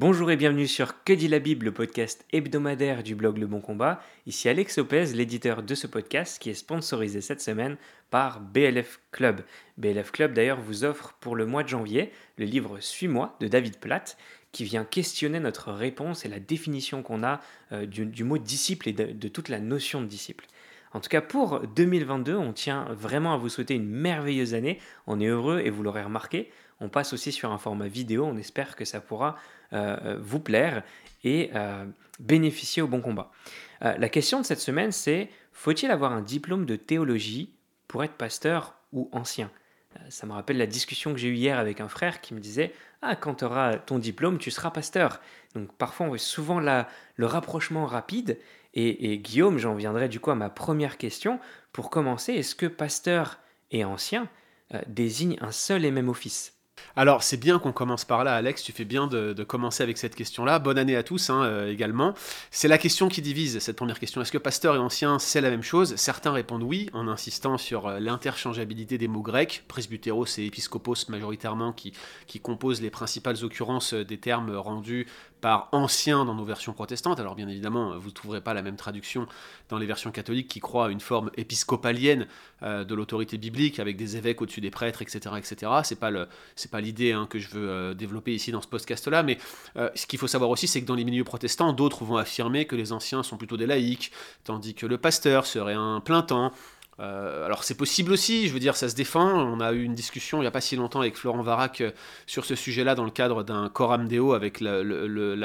Bonjour et bienvenue sur Que dit la Bible, le podcast hebdomadaire du blog Le Bon Combat. Ici Alex Lopez, l'éditeur de ce podcast qui est sponsorisé cette semaine par BLF Club. BLF Club d'ailleurs vous offre pour le mois de janvier le livre Suis-moi de David Platt qui vient questionner notre réponse et la définition qu'on a euh, du, mot disciple et de toute la notion de disciple. En tout cas, pour 2022, on tient vraiment à vous souhaiter une merveilleuse année. On est heureux et vous l'aurez remarqué. On passe aussi sur un format vidéo. On espère que ça pourra euh, vous plaire et euh, bénéficier au bon combat. Euh, la question de cette semaine, c'est faut-il avoir un diplôme de théologie pour être pasteur ou ancien? Ça me rappelle la discussion que j'ai eue hier avec un frère qui me disait Ah, quand tu auras ton diplôme, tu seras pasteur. Donc parfois, on voit souvent le rapprochement rapide. Et Guillaume, j'en viendrai du coup à ma première question. Pour commencer, est-ce que pasteur et ancien désignent un seul et même office? Alors, c'est bien qu'on commence par là, Alex. Tu fais bien de, commencer avec cette question-là. Bonne année à tous hein, euh, également. C'est la question qui divise cette première question. Est-ce que pasteur et ancien, c'est la même chose? Certains répondent oui, en insistant sur euh, l'interchangeabilité des mots grecs. Presbyteros et épiscopos majoritairement qui, qui composent les principales occurrences euh, des termes rendus par ancien dans nos versions protestantes. Alors bien évidemment, vous ne trouverez pas la même traduction dans les versions catholiques qui croient à une forme épiscopalienne euh, de l'autorité biblique avec des évêques au-dessus des prêtres, etc., etc. C'est pas pas l'idée hein, que je veux euh, développer ici dans ce podcast-là, mais euh, ce qu'il faut savoir aussi, c'est que dans les milieux protestants, d'autres vont affirmer que les anciens sont plutôt des laïcs, tandis que le pasteur serait un plein temps. Euh, alors c'est possible aussi, je veux dire, ça se défend. On a eu une discussion il n'y a pas si longtemps avec Florent Varac euh, sur ce sujet-là dans le cadre d'un Coram Deo avec la,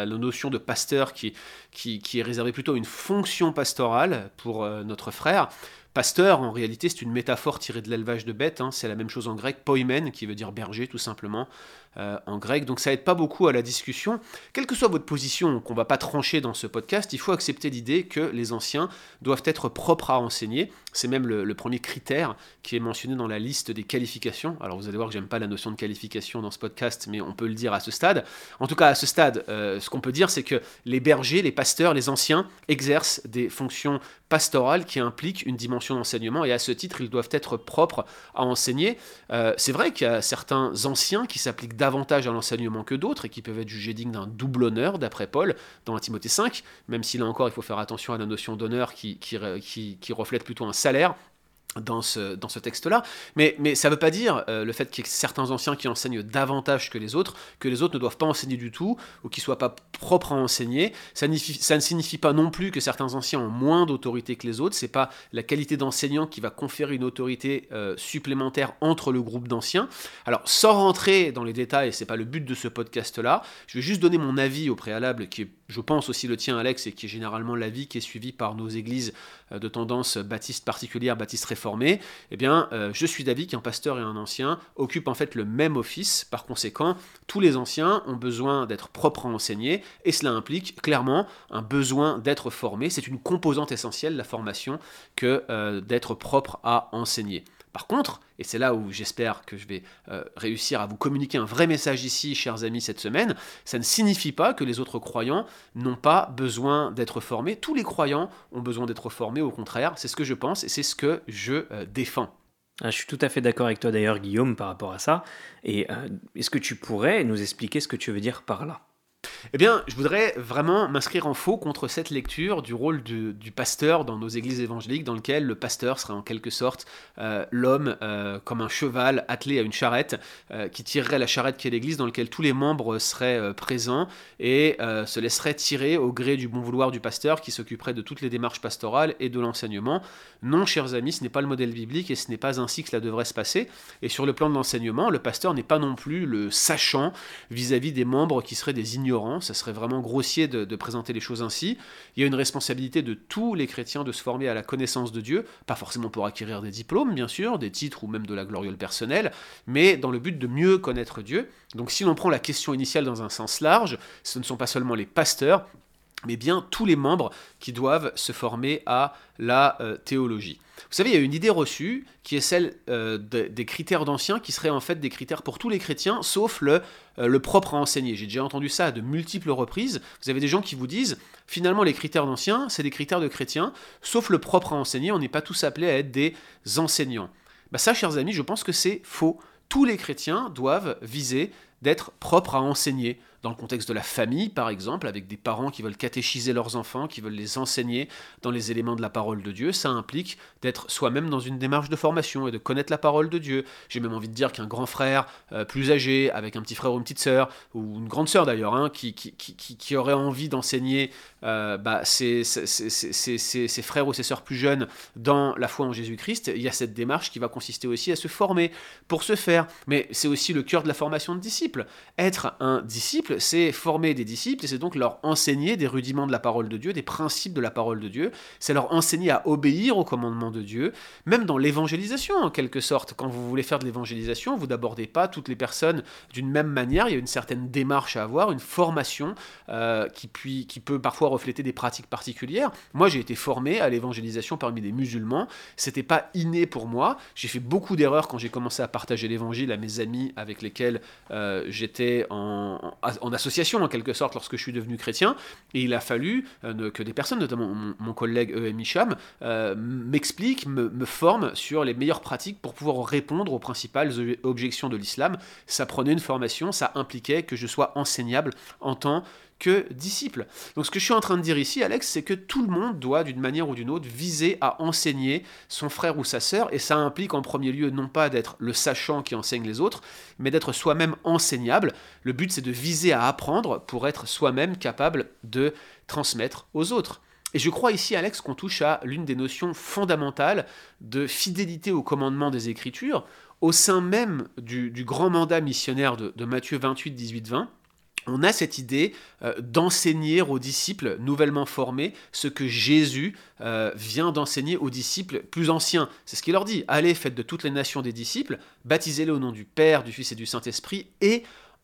notion de pasteur qui, qui, est réservée plutôt à une fonction pastorale pour euh, notre frère. Pasteur, en réalité, c'est une métaphore tirée de l'élevage de bêtes. Hein. C'est la même chose en grec, poimen, qui veut dire berger, tout simplement, en grec. Donc ça aide pas beaucoup à la discussion. Quelle que soit votre position, qu'on va pas trancher dans ce podcast, il faut accepter l'idée que les anciens doivent être propres à enseigner. C'est même le, premier critère qui est mentionné dans la liste des qualifications. Alors vous allez voir que j'aime pas la notion de qualification dans ce podcast, mais on peut le dire à ce stade. En tout cas, à ce stade, euh, ce qu'on peut dire, c'est que les bergers, les pasteurs, les anciens exercent des fonctions pastorales qui impliquent une dimension d'enseignement, et à ce titre, ils doivent être propres à enseigner. Euh, c'est vrai qu'il y a certains anciens qui s'appliquent davantage à l'enseignement que d'autres, et qui peuvent être jugés dignes d'un double honneur, d'après Paul, dans la Timothée 5, même si là encore, il faut faire attention à la notion d'honneur qui, qui reflète plutôt un dans ce, dans ce texte-là. Mais, mais ça ne veut pas dire, euh, le fait qu'il y ait certains anciens qui enseignent davantage que les autres, que les autres ne doivent pas enseigner du tout, ou qu'ils ne soient pas propres à enseigner. Ça, ça, ne signifie pas non plus que certains anciens ont moins d'autorité que les autres. C'est pas la qualité d'enseignant qui va conférer une autorité euh, supplémentaire entre le groupe d'anciens. Alors, sans rentrer dans les détails, c'est pas le but de ce podcast-là, je vais juste donner mon avis au préalable, qui est, je pense, aussi le tien, Alex, et qui est généralement l'avis qui est suivi par nos églises euh, de tendance baptiste particulière, baptiste réformée, eh bien, euh, je suis d'avis qu'un pasteur et un ancien occupent en fait le même office. Par conséquent, tous les anciens ont besoin d'être propres à enseigner, et cela implique clairement un besoin d'être formé. C'est une composante essentielle, la formation, que euh, d'être propre à enseigner. Par contre, et c'est là où j'espère que je vais euh, réussir à vous communiquer un vrai message ici, chers amis, cette semaine, ça ne signifie pas que les autres croyants n'ont pas besoin d'être formés. Tous les croyants ont besoin d'être formés, au contraire, c'est ce que je pense et c'est ce que je euh, défends. Ah, je suis tout à fait d'accord avec toi d'ailleurs, Guillaume, par rapport à ça. Et euh, est-ce que tu pourrais nous expliquer ce que tu veux dire par là? Eh bien, je voudrais vraiment m'inscrire en faux contre cette lecture du rôle du, pasteur dans nos églises évangéliques, dans lequel le pasteur serait en quelque sorte euh, l'homme euh, comme un cheval attelé à une charrette, euh, qui tirerait la charrette qui est l'église, dans lequel tous les membres seraient présents et se laisseraient tirer au gré du bon vouloir du pasteur qui s'occuperait de toutes les démarches pastorales et de l'enseignement. Non, chers amis, ce n'est pas le modèle biblique et ce n'est pas ainsi que cela devrait se passer. Et sur le plan de l'enseignement, le pasteur n'est pas non plus le sachant vis-à-vis -vis des membres qui seraient des ignorants ça serait vraiment grossier de, présenter les choses ainsi. Il y a une responsabilité de tous les chrétiens de se former à la connaissance de Dieu, pas forcément pour acquérir des diplômes, bien sûr, des titres ou même de la gloriole personnelle, mais dans le but de mieux connaître Dieu. Donc si l'on prend la question initiale dans un sens large, ce ne sont pas seulement les pasteurs, mais bien tous les membres qui doivent se former à la euh, théologie. Vous savez, il y a une idée reçue qui est celle euh, des critères d'anciens qui seraient en fait des critères pour tous les chrétiens, sauf le, euh, le propre à enseigner. J'ai déjà entendu ça à de multiples reprises. Vous avez des gens qui vous disent, finalement, les critères d'anciens, c'est des critères de chrétiens, sauf le propre à enseigner, on n'est pas tous appelés à être des enseignants. Bah ça, chers amis, je pense que c'est faux. Tous les chrétiens doivent viser d'être propres à enseigner, dans le contexte de la famille, par exemple, avec des parents qui veulent catéchiser leurs enfants, qui veulent les enseigner dans les éléments de la parole de Dieu. Ça implique d'être soi-même dans une démarche de formation et de connaître la parole de Dieu. J'ai même envie de dire qu'un grand frère euh, plus âgé, avec un petit frère ou une petite sœur, ou une grande sœur d'ailleurs, hein, qui, aurait envie d'enseigner euh, bah, ses, frères ou ses sœurs plus jeunes dans la foi en Jésus-Christ, il y a cette démarche qui va consister aussi à se former pour se faire. Mais c'est aussi le cœur de la formation de disciples. Être un disciple, c'est former des disciples et c'est donc leur enseigner des rudiments de la parole de Dieu, des principes de la parole de Dieu. C'est leur enseigner à obéir au commandement de Dieu, même dans l'évangélisation en quelque sorte. Quand vous voulez faire de l'évangélisation, vous n'abordez pas toutes les personnes d'une même manière. Il y a une certaine démarche à avoir, une formation euh, qui, puis, qui peut parfois refléter des pratiques particulières. Moi, j'ai été formé à l'évangélisation parmi des musulmans. C'était pas inné pour moi. J'ai fait beaucoup d'erreurs quand j'ai commencé à partager l'évangile à mes amis avec lesquels euh, j'étais en, association en quelque sorte lorsque je suis devenu chrétien. Et il a fallu euh, que des personnes, notamment mon, collègue E.M. Hicham, euh, m'expliquent, me, me forment sur les meilleures pratiques pour pouvoir répondre aux principales objections de l'islam. Ça prenait une formation, ça impliquait que je sois enseignable en tant que disciple. Donc ce que je suis en train de dire ici, Alex, c'est que tout le monde doit, d'une manière ou d'une autre, viser à enseigner son frère ou sa sœur, et ça implique en premier lieu non pas d'être le sachant qui enseigne les autres, mais d'être soi-même enseignable. Le but, c'est de viser à apprendre pour être soi-même capable de transmettre aux autres. Et je crois ici, Alex, qu'on touche à l'une des notions fondamentales de fidélité au commandement des Écritures, au sein même du, grand mandat missionnaire de, de Matthieu 28, 18, 20 on a cette idée euh, d'enseigner aux disciples nouvellement formés ce que Jésus euh, vient d'enseigner aux disciples plus anciens. C'est ce qu'il leur dit. Allez, faites de toutes les nations des disciples, baptisez-les au nom du Père, du Fils et du Saint-Esprit, et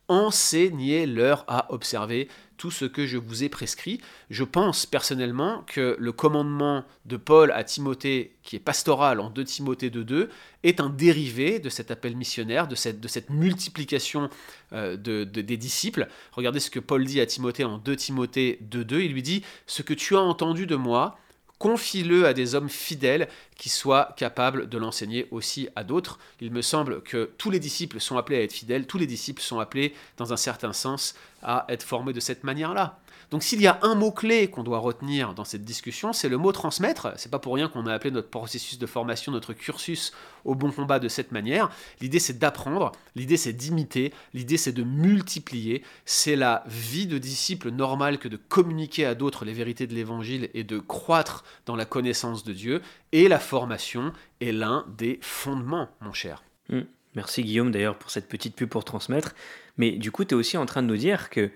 enseignez-leur à observer tout ce que je vous ai prescrit. Je pense personnellement que le commandement de Paul à Timothée, qui est pastoral en 2 Timothée 2.2, est un dérivé de cet appel missionnaire, de cette, multiplication euh, de, des disciples. Regardez ce que Paul dit à Timothée en 2 Timothée 2.2, il lui dit, Ce que tu as entendu de moi, confie-le à des hommes fidèles qui soient capables de l'enseigner aussi à d'autres. Il me semble que tous les disciples sont appelés à être fidèles, tous les disciples sont appelés, dans un certain sens, à être formés de cette manière-là. Donc s'il y a un mot-clé qu'on doit retenir dans cette discussion, c'est le mot transmettre. C'est pas pour rien qu'on a appelé notre processus de formation, notre cursus au bon combat de cette manière. L'idée c'est d'apprendre, l'idée c'est d'imiter, l'idée c'est de multiplier. C'est la vie de disciple normale que de communiquer à d'autres les vérités de l'évangile et de croître dans la connaissance de Dieu. Et la formation est l'un des fondements, mon cher. Hmm. Merci Guillaume d'ailleurs pour cette petite pub pour transmettre. Mais du coup, tu es aussi en train de nous dire que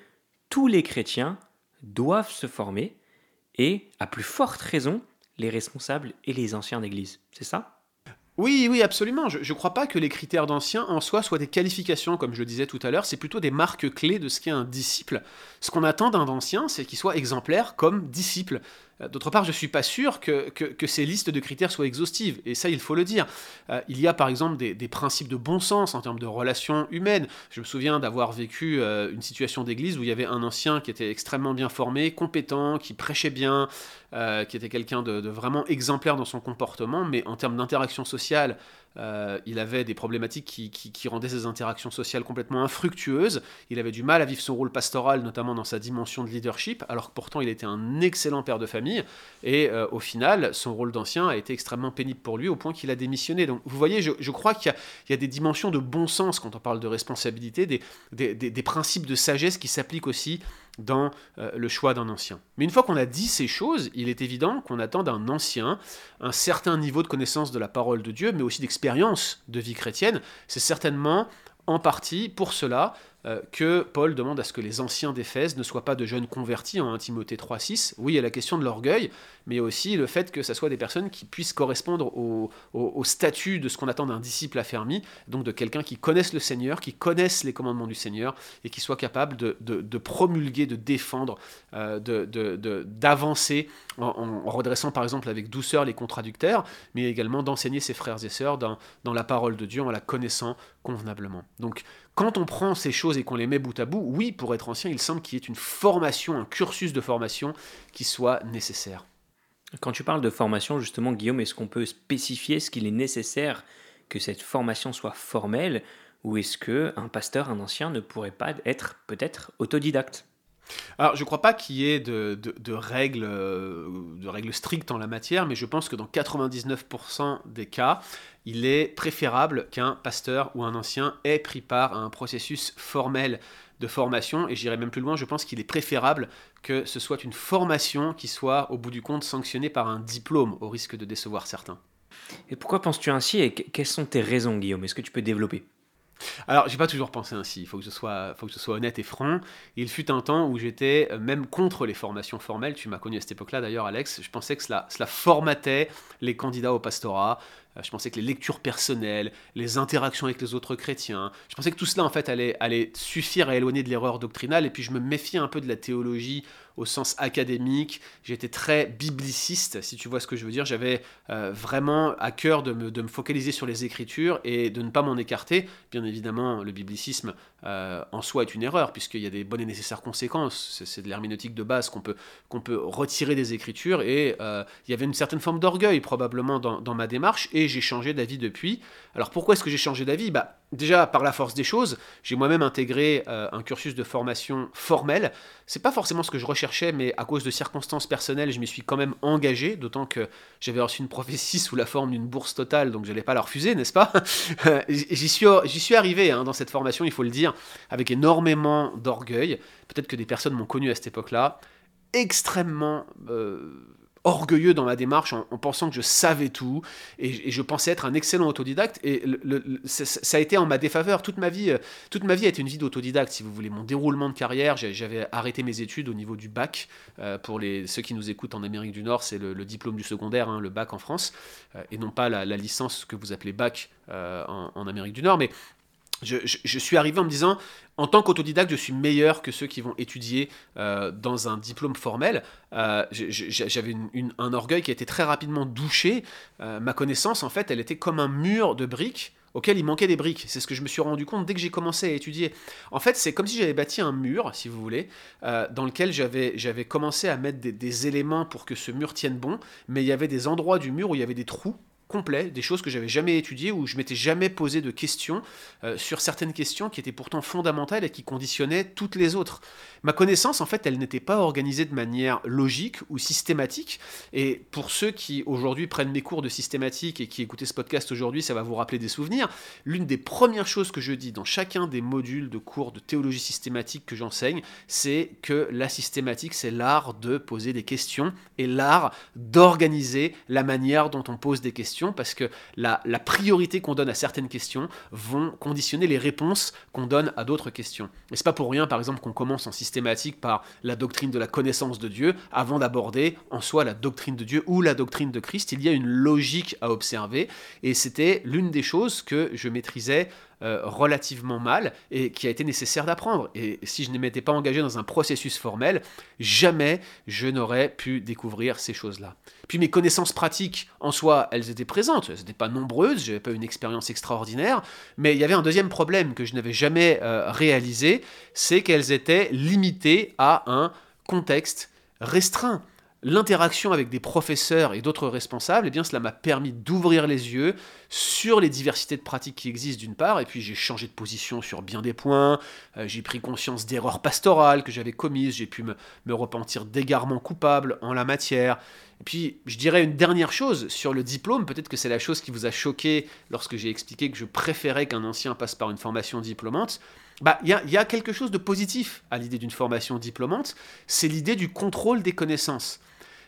tous les chrétiens doivent se former et, à plus forte raison, les responsables et les anciens d'Église. C'est ça? Oui, oui, absolument. Je ne crois pas que les critères d'anciens en soi soient des qualifications, comme je le disais tout à l'heure. C'est plutôt des marques clés de ce qu'est un disciple. Ce qu'on attend d'un ancien, c'est qu'il soit exemplaire comme disciple. Euh, d'autre part, je ne suis pas sûr que, ces listes de critères soient exhaustives, et ça, il faut le dire. Euh, il y a par exemple des, principes de bon sens en termes de relations humaines. Je me souviens d'avoir vécu euh, une situation d'église où il y avait un ancien qui était extrêmement bien formé, compétent, qui prêchait bien, qui était quelqu'un de, vraiment exemplaire dans son comportement, mais en termes d'interaction sociale, euh, il avait des problématiques qui, rendaient ses interactions sociales complètement infructueuses. Il avait du mal à vivre son rôle pastoral, notamment dans sa dimension de leadership, alors que pourtant il était un excellent père de famille. Et euh, au final, son rôle d'ancien a été extrêmement pénible pour lui, au point qu'il a démissionné. Donc vous voyez, je, crois qu'il y, a des dimensions de bon sens quand on parle de responsabilité, des principes de sagesse qui s'appliquent aussi dans euh, le choix d'un ancien. Mais une fois qu'on a dit ces choses, il est évident qu'on attend d'un ancien un certain niveau de connaissance de la parole de Dieu, mais aussi d'expérience de vie chrétienne. C'est certainement en partie pour cela euh, que Paul demande à ce que les anciens d'Éphèse ne soient pas de jeunes convertis en 1 Timothée 3.6. Oui, il y a la question de l'orgueil, mais aussi le fait que ce soit des personnes qui puissent correspondre au, statut de ce qu'on attend d'un disciple affermi, donc de quelqu'un qui connaisse le Seigneur, qui connaisse les commandements du Seigneur, et qui soit capable de, promulguer, de défendre, euh, d'avancer en, en, redressant par exemple avec douceur les contradicteurs, mais également d'enseigner ses frères et sœurs dans, dans la parole de Dieu en la connaissant convenablement. Donc quand on prend ces choses et qu'on les met bout à bout, oui, pour être ancien, il semble qu'il y ait une formation, un cursus de formation qui soit nécessaire. Quand tu parles de formation, justement, Guillaume, est-ce qu'on peut spécifier ce qu'il est nécessaire que cette formation soit formelle Ou est-ce que un pasteur, un ancien, ne pourrait pas être peut-être autodidacte? Alors, je ne crois pas qu'il y ait de, règles, euh, règles strictes en la matière, mais je pense que dans 99% des cas, il est préférable qu'un pasteur ou un ancien ait pris part à un processus formel de formation, et j'irai même plus loin, je pense qu'il est préférable que ce soit une formation qui soit, au bout du compte, sanctionnée par un diplôme, au risque de décevoir certains. Et pourquoi penses-tu ainsi, et quelles sont tes raisons, Guillaume? Est-ce que tu peux développer? Alors, j'ai pas toujours pensé ainsi, il faut que, je sois, honnête et franc. Il fut un temps où j'étais euh, même contre les formations formelles, tu m'as connu à cette époque-là d'ailleurs, Alex. Je pensais que cela, formatait les candidats au pastorat. Euh, je pensais que les lectures personnelles, les interactions avec les autres chrétiens, je pensais que tout cela en fait allait suffire à éloigner de l'erreur doctrinale. Et puis je me méfiais un peu de la théologie au sens académique. J'étais très bibliciste, si tu vois ce que je veux dire. J'avais euh, vraiment à cœur de me, de me, focaliser sur les Écritures et de ne pas m'en écarter. Bien évidemment, le biblicisme euh, en soi est une erreur, puisqu'il y a des bonnes et nécessaires conséquences. C'est de l'herméneutique de base qu'on peut, qu'on peut retirer des Écritures. Et euh, il y avait une certaine forme d'orgueil probablement dans, dans ma démarche, et j'ai changé d'avis depuis. Alors pourquoi est-ce que j'ai changé d'avis? Bah, Déjà, par la force des choses, j'ai moi-même intégré un cursus de formation formel. C'est pas forcément ce que je recherche mais à cause de circonstances personnelles, je m'y suis quand même engagé, d'autant que j'avais reçu une prophétie sous la forme d'une bourse totale, donc je n'allais pas la refuser, n'est-ce pas? J'y suis, suis arrivé hein, dans cette formation, il faut le dire, avec énormément d'orgueil. Peut-être que des personnes m'ont connu à cette époque-là, extrêmement... Euh, orgueilleux dans ma démarche en, pensant que je savais tout et, je pensais être un excellent autodidacte. Et ça a été en ma défaveur. Toute ma vie euh, toute ma vie a été une vie d'autodidacte si vous voulez. Mon déroulement de carrière j'avais arrêté mes études au niveau du bac. Euh, pour les ceux qui nous écoutent en Amérique du Nord c'est le, diplôme du secondaire hein, le bac en France euh, et non pas la, licence que vous appelez bac en, en Amérique du Nord. Mais je, suis arrivé en me disant, en tant qu'autodidacte, je suis meilleur que ceux qui vont étudier euh, dans un diplôme formel. Euh, j'avais un orgueil qui a été très rapidement douché. Euh, ma connaissance, en fait, elle était comme un mur de briques auquel il manquait des briques. C'est ce que je me suis rendu compte dès que j'ai commencé à étudier. En fait, c'est comme si j'avais bâti un mur, si vous voulez, dans lequel j'avais commencé à mettre des éléments pour que ce mur tienne bon, mais il y avait des endroits du mur où il y avait des trous complet, des choses que j'avais jamais étudiées, où je m'étais jamais posé de questions euh, sur certaines questions qui étaient pourtant fondamentales et qui conditionnaient toutes les autres. Ma connaissance, en fait, elle n'était pas organisée de manière logique ou systématique. Et pour ceux qui aujourd'hui prennent mes cours de systématique et qui écoutaient ce podcast aujourd'hui, ça va vous rappeler des souvenirs. L'une des premières choses que je dis dans chacun des modules de cours de théologie systématique que j'enseigne, c'est que la systématique, c'est l'art de poser des questions et l'art d'organiser la manière dont on pose des questions, parce que la, la priorité qu'on donne à certaines questions vont conditionner les réponses qu'on donne à d'autres questions. Et c'est pas pour rien, par exemple, qu'on commence en systématique systématique par la doctrine de la connaissance de Dieu avant d'aborder en soi la doctrine de Dieu ou la doctrine de Christ. Il y a une logique à observer et c'était l'une des choses que je maîtrisais euh, relativement mal et qui a été nécessaire d'apprendre. Et si je ne m'étais pas engagé dans un processus formel, jamais je n'aurais pu découvrir ces choses-là. Puis mes connaissances pratiques, en soi, elles étaient présentes, elles n'étaient pas nombreuses, je n'avais pas une expérience extraordinaire, mais il y avait un deuxième problème que je n'avais jamais euh, réalisé, c'est qu'elles étaient limitées à un contexte restreint l'interaction avec des professeurs et d'autres responsables, eh bien cela m'a permis d'ouvrir les yeux sur les diversités de pratiques qui existent d'une part, et puis j'ai changé de position sur bien des points, euh, j'ai pris conscience d'erreurs pastorales que j'avais commises, j'ai pu me, repentir d'égarements coupables en la matière. Et puis je dirais une dernière chose sur le diplôme, peut-être que c'est la chose qui vous a choqué lorsque j'ai expliqué que je préférais qu'un ancien passe par une formation diplômante. Bah, il y, a quelque chose de positif à l'idée d'une formation diplômante, c'est l'idée du contrôle des connaissances.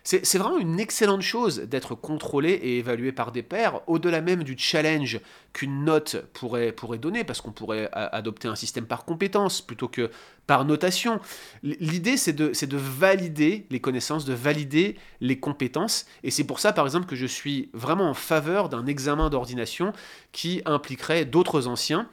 C'est vraiment une excellente chose d'être contrôlé et évalué par des pairs, au-delà même du challenge qu'une note pourrait, donner, parce qu'on pourrait adopter un système par compétence plutôt que par notation. L'idée, c'est de, de valider les connaissances, de valider les compétences, et c'est pour ça, par exemple, que je suis vraiment en faveur d'un examen d'ordination qui impliquerait d'autres anciens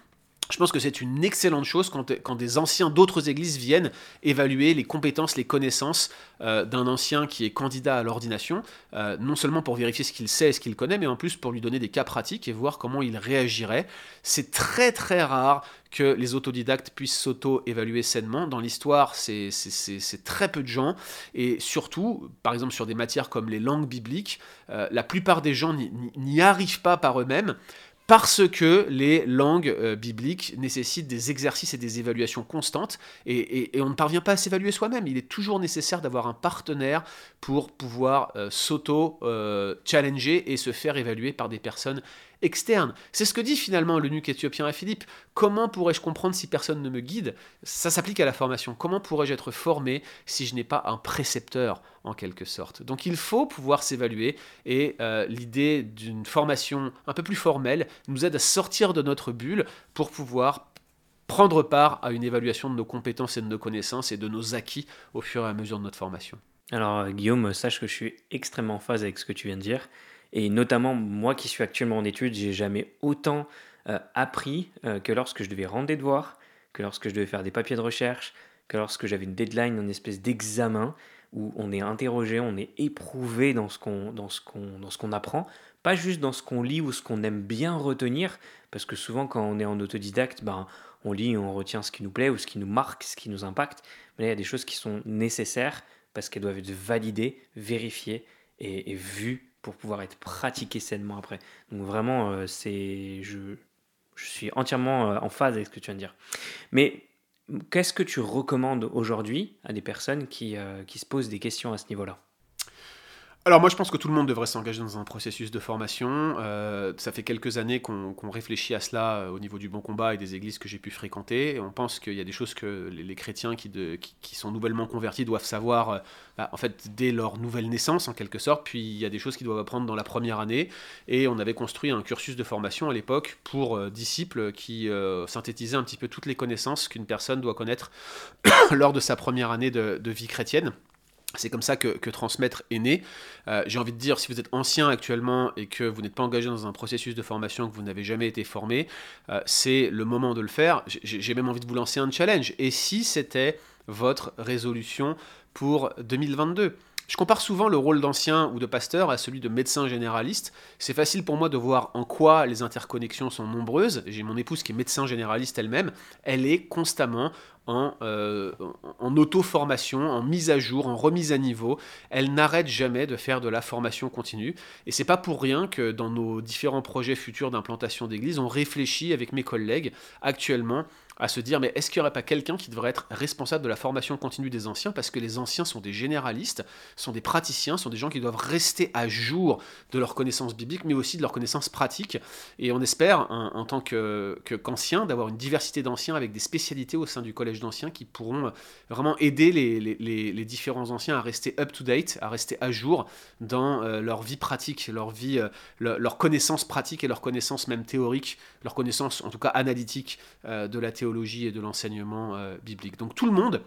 je pense que c'est une excellente chose quand, des anciens d'autres églises viennent évaluer les compétences, les connaissances euh, d'un ancien qui est candidat à l'ordination, euh, non seulement pour vérifier ce qu'il sait et ce qu'il connaît, mais en plus pour lui donner des cas pratiques et voir comment il réagirait. C'est très très rare que les autodidactes puissent s'auto-évaluer sainement. Dans l'histoire, c'est très peu de gens. Et surtout, par exemple sur des matières comme les langues bibliques, euh, la plupart des gens n'y arrivent pas par eux-mêmes parce que les langues euh, bibliques nécessitent des exercices et des évaluations constantes, et, on ne parvient pas à s'évaluer soi-même. Il est toujours nécessaire d'avoir un partenaire pour pouvoir euh, s'auto-challenger euh, et se faire évaluer par des personnes externes. C'est ce que dit finalement l'eunuque éthiopien à Philippe. Comment pourrais-je comprendre si personne ne me guide? Ça s'applique à la formation. Comment pourrais-je être formé si je n'ai pas un précepteur en quelque sorte? Donc il faut pouvoir s'évaluer et l'idée d'une formation un peu plus formelle nous aide à sortir de notre bulle pour pouvoir prendre part à une évaluation de nos compétences et de nos connaissances et de nos acquis au fur et à mesure de notre formation. Alors euh, Guillaume, sache que je suis extrêmement en phase avec ce que tu viens de dire. Et notamment, moi qui suis actuellement en études, j'ai jamais autant euh, appris euh, que lorsque je devais rendre des devoirs, que lorsque je devais faire des papiers de recherche, que lorsque j'avais une deadline, une espèce d'examen où on est interrogé, on est éprouvé dans ce qu'on dans ce apprend, pas juste dans ce qu'on lit ou ce qu'on aime bien retenir, parce que souvent quand on est en autodidacte, ben, on lit et on retient ce qui nous plaît ou ce qui nous marque, ce qui nous impacte, mais il y a des choses qui sont nécessaires parce qu'elles doivent être validées, vérifiées et, vues pour pouvoir être pratiquées sainement après. Donc vraiment, euh, c'est je, suis entièrement euh, en phase avec ce que tu viens de dire. Mais qu'est-ce que tu recommandes aujourd'hui à des personnes qui, euh, qui se posent des questions à ce niveau-là? Alors moi je pense que tout le monde devrait s'engager dans un processus de formation. Euh, ça fait quelques années qu'on réfléchit à cela euh, au niveau du bon combat et des églises que j'ai pu fréquenter. On pense qu'il y a des choses que les, chrétiens qui, qui, sont nouvellement convertis doivent savoir euh, bah, en fait dès leur nouvelle naissance en quelque sorte. Puis il y a des choses qu'ils doivent apprendre dans la première année. Et on avait construit un cursus de formation à l'époque pour disciples qui synthétisait un petit peu toutes les connaissances qu'une personne doit connaître lors de sa première année de vie chrétienne. C'est comme ça que, transmettre est né. Euh, j'ai envie de dire, si vous êtes ancien actuellement et que vous n'êtes pas engagé dans un processus de formation, que vous n'avez jamais été formé, euh, c'est le moment de le faire. J'ai même envie de vous lancer un challenge. Et si c'était votre résolution pour 2022 je compare souvent le rôle d'ancien ou de pasteur à celui de médecin généraliste. C'est facile pour moi de voir en quoi les interconnexions sont nombreuses. J'ai mon épouse qui est médecin généraliste elle-même. Elle est constamment en, euh, en auto-formation, en mise à jour, en remise à niveau. Elle n'arrête jamais de faire de la formation continue. Et c'est pas pour rien que dans nos différents projets futurs d'implantation d'église, on réfléchit avec mes collègues actuellement à se dire mais est-ce qu'il n'y aurait pas quelqu'un qui devrait être responsable de la formation continue des anciens? Parce que les anciens sont des généralistes, sont des praticiens, sont des gens qui doivent rester à jour de leurs connaissances bibliques mais aussi de leurs connaissances pratiques et on espère en tant que, qu'anciens d'avoir une diversité d'anciens avec des spécialités au sein du collège d'anciens qui pourront vraiment aider les, les, différents anciens à rester up-to-date, à rester à jour dans euh, leur vie pratique, leur vie, euh, leur connaissance pratique et leur connaissance même théorique, leur connaissance en tout cas analytique euh, de la théorie et de l'enseignement euh, biblique. Donc tout le monde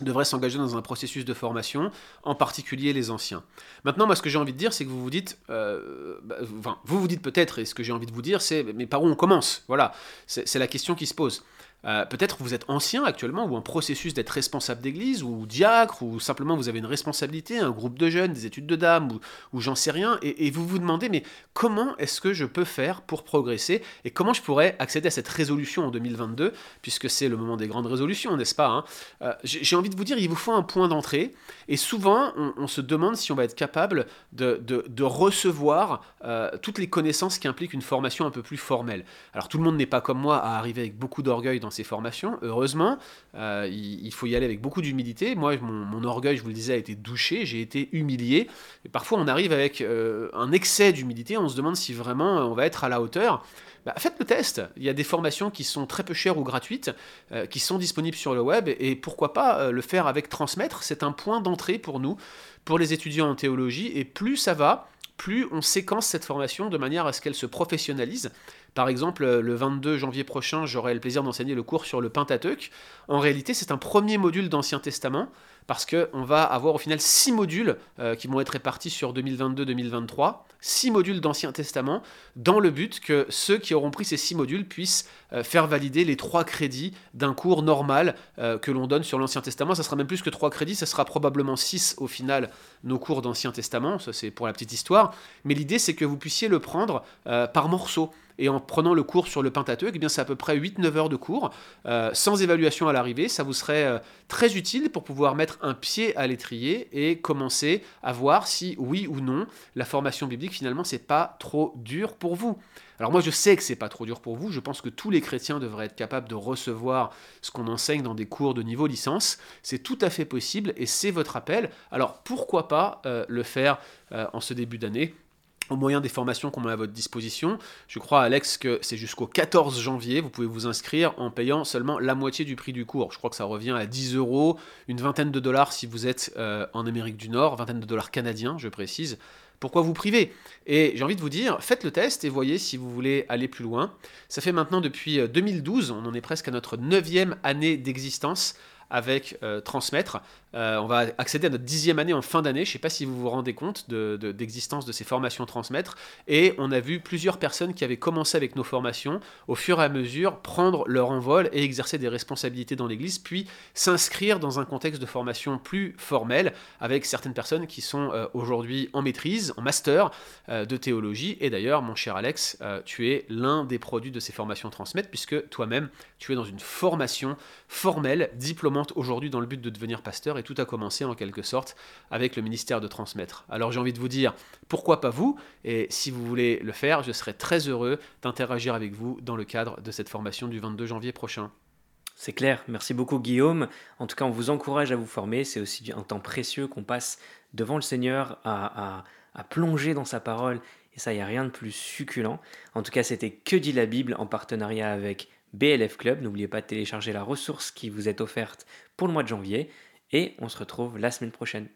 devrait s'engager dans un processus de formation, en particulier les anciens. Maintenant, moi, ce que j'ai envie de dire, c'est que vous vous dites, euh, bah, enfin, vous vous dites peut-être, et ce que j'ai envie de vous dire, c'est, mais par où on commence? Voilà, c'est la question qui se pose. Euh, peut-être vous êtes ancien actuellement ou en processus d'être responsable d'église ou diacre ou simplement vous avez une responsabilité, un groupe de jeunes, des études de dames ou, j'en sais rien et, vous vous demandez mais comment est-ce que je peux faire pour progresser et comment je pourrais accéder à cette résolution en 2022 puisque c'est le moment des grandes résolutions n'est-ce pas hein? Euh, J'ai envie de vous dire il vous faut un point d'entrée et souvent on, se demande si on va être capable de, recevoir euh, toutes les connaissances qui impliquent une formation un peu plus formelle. Alors tout le monde n'est pas comme moi à arriver avec beaucoup d'orgueil dans ces formations. Heureusement, euh, il, faut y aller avec beaucoup d'humilité. Moi, mon, orgueil, je vous le disais, a été douché, j'ai été humilié. Et parfois, on arrive avec euh, un excès d'humilité, on se demande si vraiment on va être à la hauteur. Bah, faites le test. Il y a des formations qui sont très peu chères ou gratuites, euh, qui sont disponibles sur le web, et pourquoi pas le faire avec Transmettre. C'est un point d'entrée pour nous, pour les étudiants en théologie, et plus ça va, plus on séquence cette formation de manière à ce qu'elle se professionnalise. Par exemple, le 22 janvier prochain, j'aurai le plaisir d'enseigner le cours sur le Pentateuque. En réalité, c'est un premier module d'Ancien Testament parce qu'on va avoir au final six modules euh, qui vont être répartis sur 2022-2023, six modules d'Ancien Testament, dans le but que ceux qui auront pris ces six modules puissent euh, faire valider les trois crédits d'un cours normal euh, que l'on donne sur l'Ancien Testament. Ça sera même plus que trois crédits, ça sera probablement six au final, nos cours d'Ancien Testament, ça c'est pour la petite histoire, mais l'idée c'est que vous puissiez le prendre par morceaux et en prenant le cours sur le Pentateuque, eh bien c'est à peu près 8-9 heures de cours, euh, sans évaluation à l'arrivée. Ça vous serait euh, très utile pour pouvoir mettre un pied à l'étrier et commencer à voir si oui ou non la formation biblique finalement c'est pas trop dur pour vous. Alors moi je sais que c'est pas trop dur pour vous, je pense que tous les chrétiens devraient être capables de recevoir ce qu'on enseigne dans des cours de niveau licence. C'est tout à fait possible et c'est votre appel. Alors pourquoi pas euh, le faire en ce début d'année? Au moyen des formations qu'on met à votre disposition. Je crois, Alex, que c'est jusqu'au 14 janvier. Vous pouvez vous inscrire en payant seulement la moitié du prix du cours. Je crois que ça revient à 10 euros, une vingtaine de dollars si vous êtes euh, en Amérique du Nord, vingtaine de dollars canadiens, je précise. Pourquoi vous priver Et j'ai envie de vous dire, faites le test et voyez si vous voulez aller plus loin. Ça fait maintenant depuis 2012, euh, on en est presque à notre neuvième année d'existence avec euh, Transmettre. Euh, on va accéder à notre dixième année en fin d'année. Je ne sais pas si vous vous rendez compte d'existence de, ces formations transmettre. Et on a vu plusieurs personnes qui avaient commencé avec nos formations, au fur et à mesure, prendre leur envol et exercer des responsabilités dans l'Église, puis s'inscrire dans un contexte de formation plus formel, avec certaines personnes qui sont euh, aujourd'hui en maîtrise, en master euh, de théologie. Et d'ailleurs, mon cher Alex, tu es l'un des produits de ces formations transmettre, puisque toi-même, tu es dans une formation formelle, diplômante aujourd'hui dans le but de devenir pasteur tout a commencé en quelque sorte avec le ministère de transmettre. Alors j'ai envie de vous dire, pourquoi pas vous? Et si vous voulez le faire, je serai très heureux d'interagir avec vous dans le cadre de cette formation du 22 janvier prochain. C'est clair, merci beaucoup Guillaume. En tout cas, on vous encourage à vous former. C'est aussi un temps précieux qu'on passe devant le Seigneur à, à plonger dans sa parole. Et ça, il n'y a rien de plus succulent. En tout cas, c'était Que dit la Bible en partenariat avec BLF Club. N'oubliez pas de télécharger la ressource qui vous est offerte pour le mois de janvier et on se retrouve la semaine prochaine.